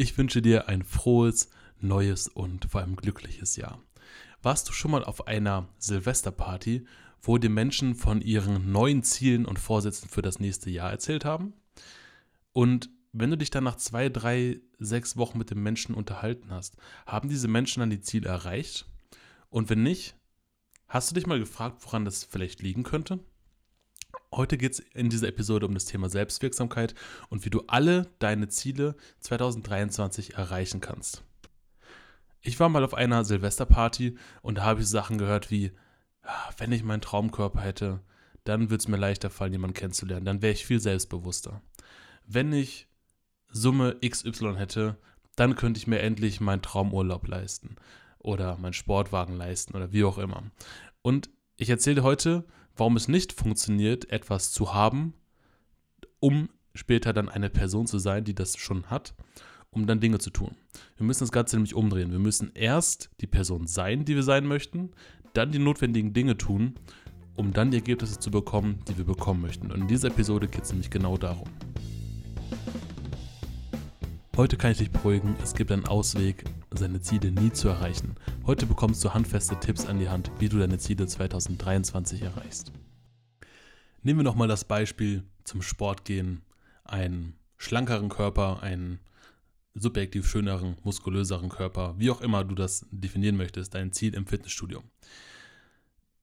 Ich wünsche dir ein frohes, neues und vor allem glückliches Jahr. Warst du schon mal auf einer Silvesterparty, wo die Menschen von ihren neuen Zielen und Vorsätzen für das nächste Jahr erzählt haben? Und wenn du dich dann nach zwei, drei, sechs Wochen mit den Menschen unterhalten hast, haben diese Menschen dann die Ziele erreicht? Und wenn nicht, hast du dich mal gefragt, woran das vielleicht liegen könnte? Heute geht es in dieser Episode um das Thema Selbstwirksamkeit und wie du alle deine Ziele 2023 erreichen kannst. Ich war mal auf einer Silvesterparty und da habe ich Sachen gehört wie, ah, wenn ich meinen Traumkörper hätte, dann würde es mir leichter fallen, jemanden kennenzulernen. Dann wäre ich viel selbstbewusster. Wenn ich Summe XY hätte, dann könnte ich mir endlich meinen Traumurlaub leisten oder meinen Sportwagen leisten oder wie auch immer. Und ich erzähle heute, warum es nicht funktioniert, etwas zu haben, um später dann eine Person zu sein, die das schon hat, um dann Dinge zu tun. Wir müssen das Ganze nämlich umdrehen. Wir müssen erst die Person sein, die wir sein möchten, dann die notwendigen Dinge tun, um dann die Ergebnisse zu bekommen, die wir bekommen möchten. Und in dieser Episode geht es nämlich genau darum. Heute kann ich dich beruhigen, es gibt einen Ausweg, seine Ziele nie zu erreichen. Heute bekommst du handfeste Tipps an die Hand, wie du deine Ziele 2023 erreichst. Nehmen wir nochmal das Beispiel zum Sport gehen. Einen schlankeren Körper, einen subjektiv schöneren, muskulöseren Körper, wie auch immer du das definieren möchtest, dein Ziel im Fitnessstudio.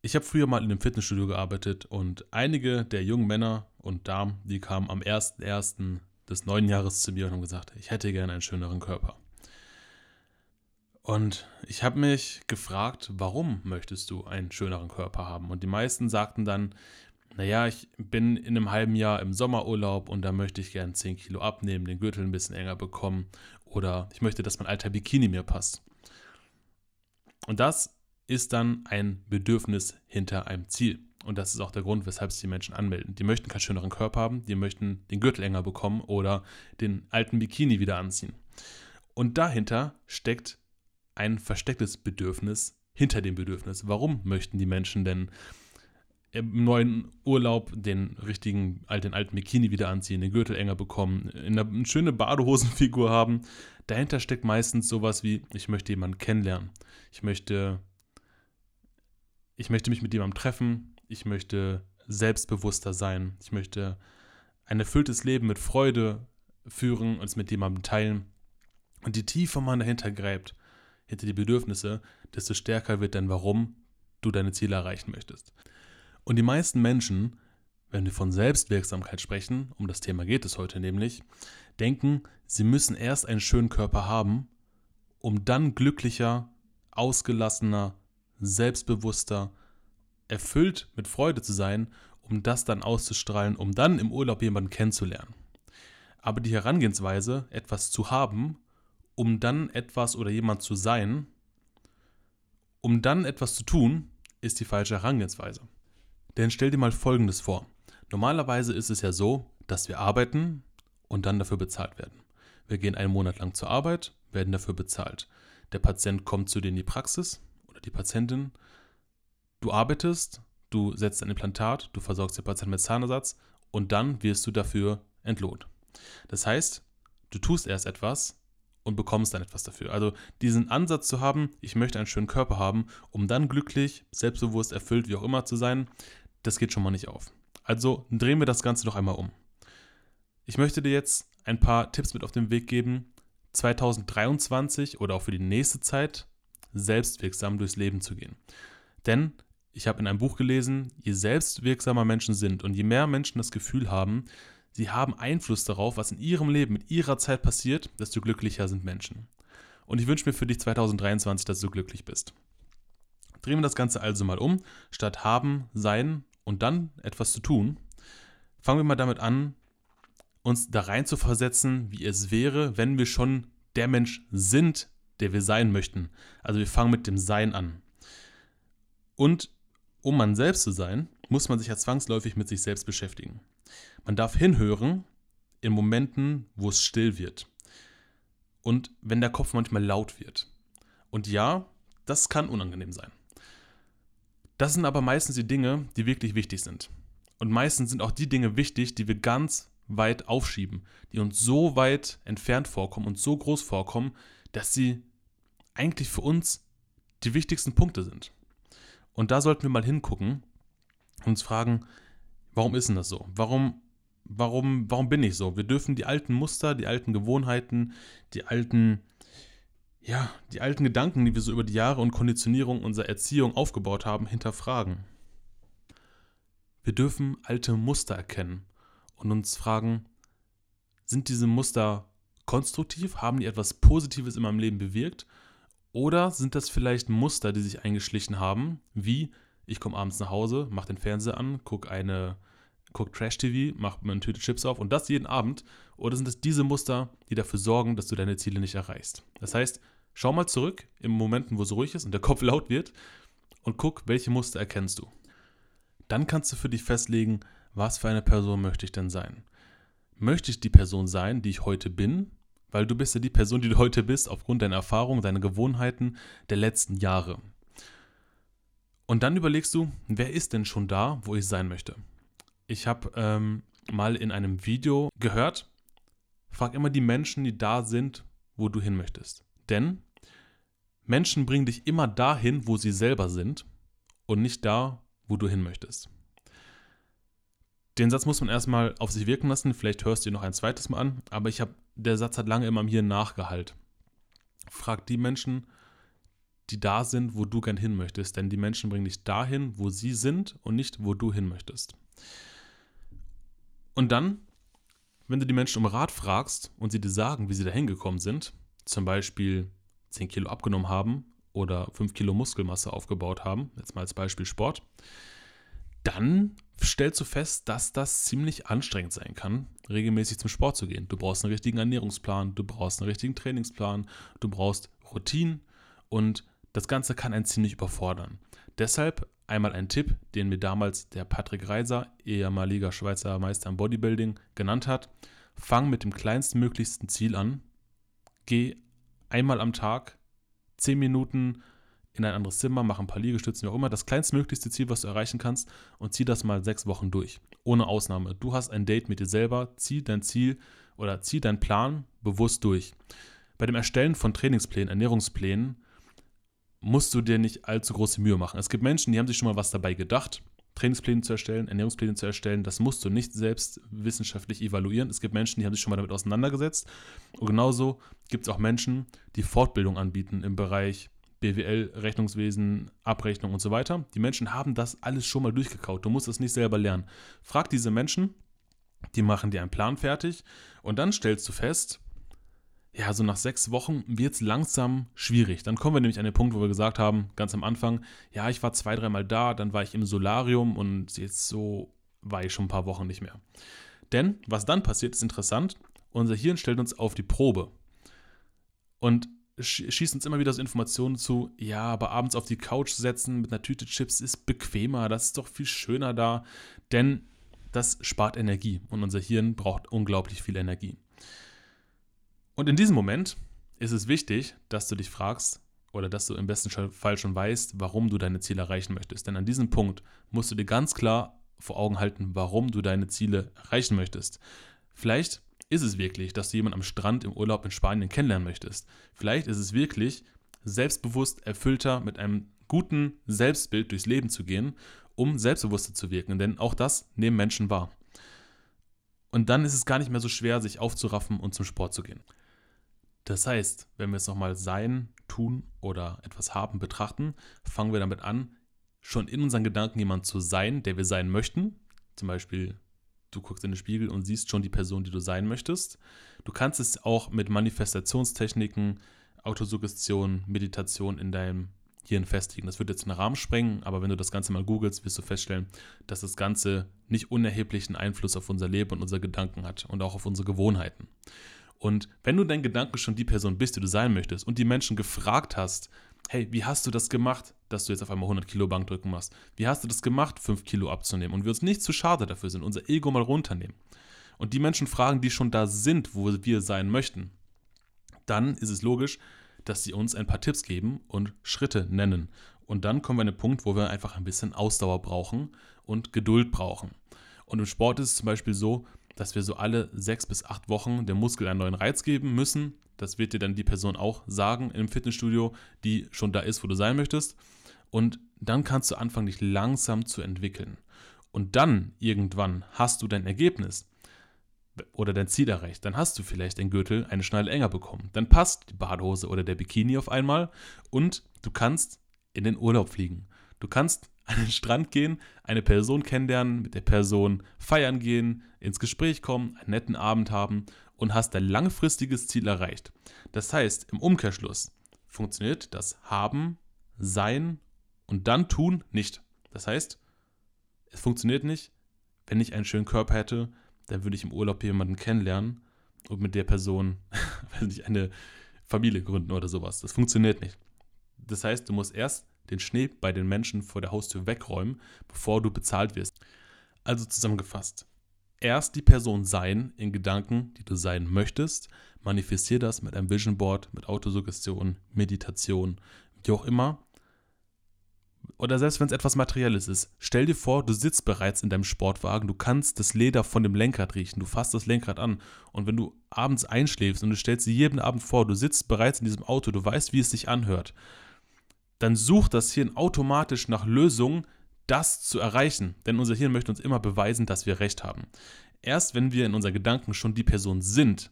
Ich habe früher mal in einem Fitnessstudio gearbeitet und einige der jungen Männer und Damen, die kamen am 1.1 des neuen Jahres zu mir und haben gesagt, ich hätte gerne einen schöneren Körper. Und ich habe mich gefragt, warum möchtest du einen schöneren Körper haben? Und die meisten sagten dann, naja, ich bin in einem halben Jahr im Sommerurlaub und da möchte ich gerne 10 Kilo abnehmen, den Gürtel ein bisschen enger bekommen oder ich möchte, dass mein alter Bikini mir passt. Und das ist dann ein Bedürfnis hinter einem Ziel. Und das ist auch der Grund, weshalb sich die Menschen anmelden. Die möchten keinen schöneren Körper haben, die möchten den Gürtel enger bekommen oder den alten Bikini wieder anziehen. Und dahinter steckt ein verstecktes Bedürfnis hinter dem Bedürfnis. Warum möchten die Menschen denn im neuen Urlaub den richtigen, den alten Bikini wieder anziehen, den Gürtel enger bekommen, eine, schöne Badehosenfigur haben? Dahinter steckt meistens sowas wie, ich möchte jemanden kennenlernen. Ich möchte, ich möchte mich mit jemandem treffen, ich möchte selbstbewusster sein, ich möchte ein erfülltes Leben mit Freude führen und es mit jemandem teilen. Und je tiefer man dahinter gräbt, hinter die Bedürfnisse, desto stärker wird dann, warum du deine Ziele erreichen möchtest. Und die meisten Menschen, wenn wir von Selbstwirksamkeit sprechen, um das Thema geht es heute nämlich, denken, sie müssen erst einen schönen Körper haben, um dann glücklicher, ausgelassener, selbstbewusster, erfüllt mit Freude zu sein, um das dann auszustrahlen, um dann im Urlaub jemanden kennenzulernen. Aber die Herangehensweise, etwas zu haben, um dann etwas oder jemand zu sein, um dann etwas zu tun, ist die falsche Herangehensweise. Denn stell dir mal Folgendes vor. Normalerweise ist es ja so, dass wir arbeiten und dann dafür bezahlt werden. Wir gehen einen Monat lang zur Arbeit, werden dafür bezahlt. Der Patient kommt zu dir in die Praxis oder die Patientin Du arbeitest, du setzt ein Implantat, du versorgst den Patienten mit Zahnersatz und dann wirst du dafür entlohnt. Das heißt, du tust erst etwas und bekommst dann etwas dafür. Also diesen Ansatz zu haben, ich möchte einen schönen Körper haben, um dann glücklich, selbstbewusst, erfüllt, wie auch immer zu sein, das geht schon mal nicht auf. Also drehen wir das Ganze noch einmal um. Ich möchte dir jetzt ein paar Tipps mit auf den Weg geben, 2023 oder auch für die nächste Zeit selbstwirksam durchs Leben zu gehen. Denn ich habe in einem Buch gelesen, je selbstwirksamer Menschen sind und je mehr Menschen das Gefühl haben, sie haben Einfluss darauf, was in ihrem Leben, mit ihrer Zeit passiert, desto glücklicher sind Menschen. Und ich wünsche mir für dich 2023, dass du glücklich bist. Drehen wir das Ganze also mal um. Statt haben, sein und dann etwas zu tun, fangen wir mal damit an, uns da rein zu versetzen, wie es wäre, wenn wir schon der Mensch sind, der wir sein möchten. Also wir fangen mit dem Sein an. Und um man selbst zu sein, muss man sich ja zwangsläufig mit sich selbst beschäftigen. Man darf hinhören in Momenten, wo es still wird. Und wenn der Kopf manchmal laut wird. Und ja, das kann unangenehm sein. Das sind aber meistens die Dinge, die wirklich wichtig sind. Und meistens sind auch die Dinge wichtig, die wir ganz weit aufschieben, die uns so weit entfernt vorkommen und so groß vorkommen, dass sie eigentlich für uns die wichtigsten Punkte sind. Und da sollten wir mal hingucken und uns fragen, warum ist denn das so? Warum, warum, warum bin ich so? Wir dürfen die alten Muster, die alten Gewohnheiten, die alten, ja, die alten Gedanken, die wir so über die Jahre und Konditionierung unserer Erziehung aufgebaut haben, hinterfragen. Wir dürfen alte Muster erkennen und uns fragen, sind diese Muster konstruktiv? Haben die etwas Positives in meinem Leben bewirkt? Oder sind das vielleicht Muster, die sich eingeschlichen haben, wie ich komme abends nach Hause, mache den Fernseher an, gucke eine guck Trash-TV, mache mir eine Tüte Chips auf und das jeden Abend? Oder sind es diese Muster, die dafür sorgen, dass du deine Ziele nicht erreichst? Das heißt, schau mal zurück in Momenten, wo es ruhig ist und der Kopf laut wird und guck, welche Muster erkennst du. Dann kannst du für dich festlegen, was für eine Person möchte ich denn sein? Möchte ich die Person sein, die ich heute bin? Weil du bist ja die Person, die du heute bist, aufgrund deiner Erfahrungen, deiner Gewohnheiten der letzten Jahre. Und dann überlegst du, wer ist denn schon da, wo ich sein möchte? Ich habe ähm, mal in einem Video gehört, frag immer die Menschen, die da sind, wo du hin möchtest. Denn Menschen bringen dich immer dahin, wo sie selber sind und nicht da, wo du hin möchtest. Den Satz muss man erstmal auf sich wirken lassen, vielleicht hörst du ihn noch ein zweites Mal an, aber ich habe, der Satz hat lange immer mir nachgehalt. Frag die Menschen, die da sind, wo du gern hin möchtest, denn die Menschen bringen dich dahin, wo sie sind und nicht, wo du hin möchtest. Und dann, wenn du die Menschen um Rat fragst und sie dir sagen, wie sie da hingekommen sind, zum Beispiel 10 Kilo abgenommen haben oder 5 Kilo Muskelmasse aufgebaut haben, jetzt mal als Beispiel Sport, dann stellst du fest, dass das ziemlich anstrengend sein kann, regelmäßig zum Sport zu gehen. Du brauchst einen richtigen Ernährungsplan, du brauchst einen richtigen Trainingsplan, du brauchst Routinen und das Ganze kann einen ziemlich überfordern. Deshalb einmal ein Tipp, den mir damals der Patrick Reiser, ehemaliger Schweizer Meister im Bodybuilding, genannt hat. Fang mit dem kleinstmöglichsten Ziel an. Geh einmal am Tag 10 Minuten in ein anderes Zimmer, mach ein paar Liegestützen, wie auch immer, das kleinstmöglichste Ziel, was du erreichen kannst und zieh das mal sechs Wochen durch. Ohne Ausnahme. Du hast ein Date mit dir selber, zieh dein Ziel oder zieh deinen Plan bewusst durch. Bei dem Erstellen von Trainingsplänen, Ernährungsplänen, musst du dir nicht allzu große Mühe machen. Es gibt Menschen, die haben sich schon mal was dabei gedacht, Trainingspläne zu erstellen, Ernährungspläne zu erstellen. Das musst du nicht selbst wissenschaftlich evaluieren. Es gibt Menschen, die haben sich schon mal damit auseinandergesetzt. Und genauso gibt es auch Menschen, die Fortbildung anbieten im Bereich BWL, Rechnungswesen, Abrechnung und so weiter. Die Menschen haben das alles schon mal durchgekaut. Du musst es nicht selber lernen. Frag diese Menschen, die machen dir einen Plan fertig und dann stellst du fest, ja, so nach sechs Wochen wird es langsam schwierig. Dann kommen wir nämlich an den Punkt, wo wir gesagt haben, ganz am Anfang, ja, ich war zwei, dreimal da, dann war ich im Solarium und jetzt so war ich schon ein paar Wochen nicht mehr. Denn was dann passiert, ist interessant. Unser Hirn stellt uns auf die Probe. Und schießt uns immer wieder so Informationen zu, ja, aber abends auf die Couch setzen mit einer Tüte Chips ist bequemer, das ist doch viel schöner da, denn das spart Energie und unser Hirn braucht unglaublich viel Energie. Und in diesem Moment ist es wichtig, dass du dich fragst oder dass du im besten Fall schon weißt, warum du deine Ziele erreichen möchtest. Denn an diesem Punkt musst du dir ganz klar vor Augen halten, warum du deine Ziele erreichen möchtest. Vielleicht ist es wirklich, dass du jemanden am Strand im Urlaub in Spanien kennenlernen möchtest? Vielleicht ist es wirklich, selbstbewusst, erfüllter, mit einem guten Selbstbild durchs Leben zu gehen, um selbstbewusster zu wirken. Denn auch das nehmen Menschen wahr. Und dann ist es gar nicht mehr so schwer, sich aufzuraffen und zum Sport zu gehen. Das heißt, wenn wir es nochmal sein, tun oder etwas haben betrachten, fangen wir damit an, schon in unseren Gedanken jemand zu sein, der wir sein möchten. Zum Beispiel du guckst in den Spiegel und siehst schon die Person, die du sein möchtest. Du kannst es auch mit Manifestationstechniken, Autosuggestion, Meditation in deinem Hirn festigen. Das wird jetzt einen Rahmen sprengen, aber wenn du das Ganze mal googelst, wirst du feststellen, dass das Ganze nicht unerheblichen Einfluss auf unser Leben und unsere Gedanken hat und auch auf unsere Gewohnheiten. Und wenn du dein Gedanken schon die Person bist, die du sein möchtest und die Menschen gefragt hast, hey, wie hast du das gemacht, dass du jetzt auf einmal 100 Kilo Bankdrücken machst? Wie hast du das gemacht, 5 Kilo abzunehmen? Und wir uns nicht zu schade dafür sind, unser Ego mal runternehmen. Und die Menschen fragen, die schon da sind, wo wir sein möchten, dann ist es logisch, dass sie uns ein paar Tipps geben und Schritte nennen. Und dann kommen wir an den Punkt, wo wir einfach ein bisschen Ausdauer brauchen und Geduld brauchen. Und im Sport ist es zum Beispiel so, dass wir so alle sechs bis acht Wochen dem Muskel einen neuen Reiz geben müssen. Das wird dir dann die Person auch sagen im Fitnessstudio, die schon da ist, wo du sein möchtest. Und dann kannst du anfangen, dich langsam zu entwickeln. Und dann irgendwann hast du dein Ergebnis oder dein Ziel erreicht. Dann hast du vielleicht den Gürtel eine Schneide enger bekommen. Dann passt die Badehose oder der Bikini auf einmal und du kannst in den Urlaub fliegen. Du kannst an den Strand gehen, eine Person kennenlernen, mit der Person feiern gehen, ins Gespräch kommen, einen netten Abend haben und hast dein langfristiges Ziel erreicht. Das heißt, im Umkehrschluss funktioniert das Haben, Sein und dann Tun nicht. Das heißt, es funktioniert nicht, wenn ich einen schönen Körper hätte, dann würde ich im Urlaub jemanden kennenlernen und mit der Person, eine Familie gründen oder sowas. Das funktioniert nicht. Das heißt, du musst erst den Schnee bei den Menschen vor der Haustür wegräumen, bevor du bezahlt wirst. Also zusammengefasst. Erst die Person sein in Gedanken, die du sein möchtest. Manifestier das mit einem Vision Board, mit Autosuggestion, Meditation, wie auch immer. Oder selbst wenn es etwas Materielles ist. Stell dir vor, du sitzt bereits in deinem Sportwagen, du kannst das Leder von dem Lenkrad riechen, du fasst das Lenkrad an. Und wenn du abends einschläfst und du stellst dir jeden Abend vor, du sitzt bereits in diesem Auto, du weißt, wie es sich anhört, dann sucht das Hirn automatisch nach Lösungen, das zu erreichen. Denn unser Hirn möchte uns immer beweisen, dass wir recht haben. Erst wenn wir in unseren Gedanken schon die Person sind,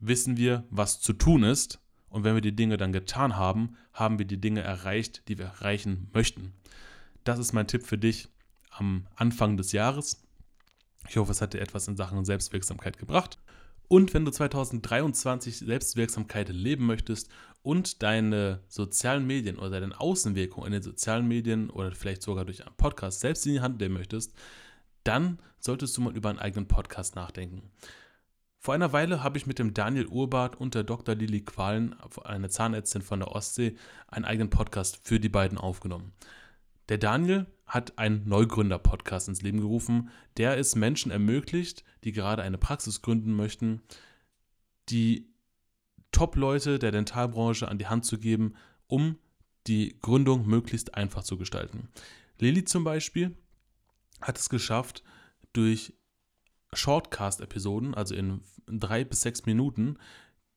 wissen wir, was zu tun ist. Und wenn wir die Dinge dann getan haben, haben wir die Dinge erreicht, die wir erreichen möchten. Das ist mein Tipp für dich am Anfang des Jahres. Ich hoffe, es hat dir etwas in Sachen Selbstwirksamkeit gebracht. Und wenn du 2023 Selbstwirksamkeit leben möchtest und deine sozialen Medien oder deine Außenwirkung in den sozialen Medien oder vielleicht sogar durch einen Podcast selbst in die Hand nehmen möchtest, dann solltest du mal über einen eigenen Podcast nachdenken. Vor einer Weile habe ich mit dem Daniel Urbart und der Dr. Lili Qualen, eine Zahnärztin von der Ostsee, einen eigenen Podcast für die beiden aufgenommen. Der Daniel hat einen Neugründer-Podcast ins Leben gerufen, der es Menschen ermöglicht, die gerade eine Praxis gründen möchten, die Top-Leute der Dentalbranche an die Hand zu geben, um die Gründung möglichst einfach zu gestalten. Lilly zum Beispiel hat es geschafft, durch Shortcast-Episoden, also in drei bis sechs Minuten,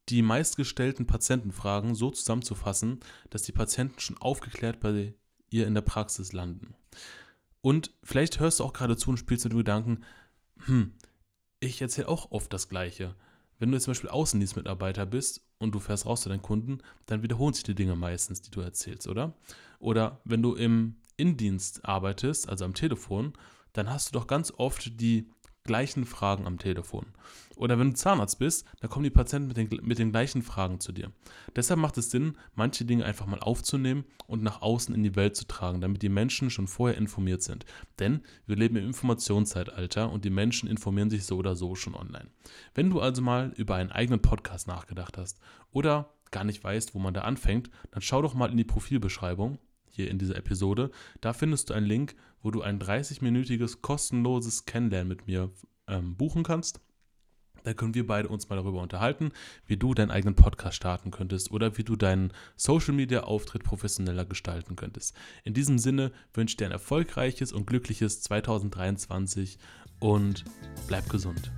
die meistgestellten Patientenfragen so zusammenzufassen, dass die Patienten schon aufgeklärt bei ihr in der Praxis landen. Und vielleicht hörst du auch gerade zu und spielst mit dem Gedanken, hm, ich erzähle auch oft das Gleiche. Wenn du jetzt zum Beispiel Außendienstmitarbeiter bist und du fährst raus zu deinen Kunden, dann wiederholen sich die Dinge meistens, die du erzählst, oder? Oder wenn du im Indienst arbeitest, also am Telefon, dann hast du doch ganz oft die gleichen Fragen am Telefon. Oder wenn du Zahnarzt bist, dann kommen die Patienten mit den, mit den gleichen Fragen zu dir. Deshalb macht es Sinn, manche Dinge einfach mal aufzunehmen und nach außen in die Welt zu tragen, damit die Menschen schon vorher informiert sind. Denn wir leben im Informationszeitalter und die Menschen informieren sich so oder so schon online. Wenn du also mal über einen eigenen Podcast nachgedacht hast oder gar nicht weißt, wo man da anfängt, dann schau doch mal in die Profilbeschreibung hier in dieser Episode. Da findest du einen Link, wo du ein 30-minütiges kostenloses Kennenlernen mit mir ähm, buchen kannst. Da können wir beide uns mal darüber unterhalten, wie du deinen eigenen Podcast starten könntest oder wie du deinen Social Media Auftritt professioneller gestalten könntest. In diesem Sinne wünsche ich dir ein erfolgreiches und glückliches 2023 und bleib gesund.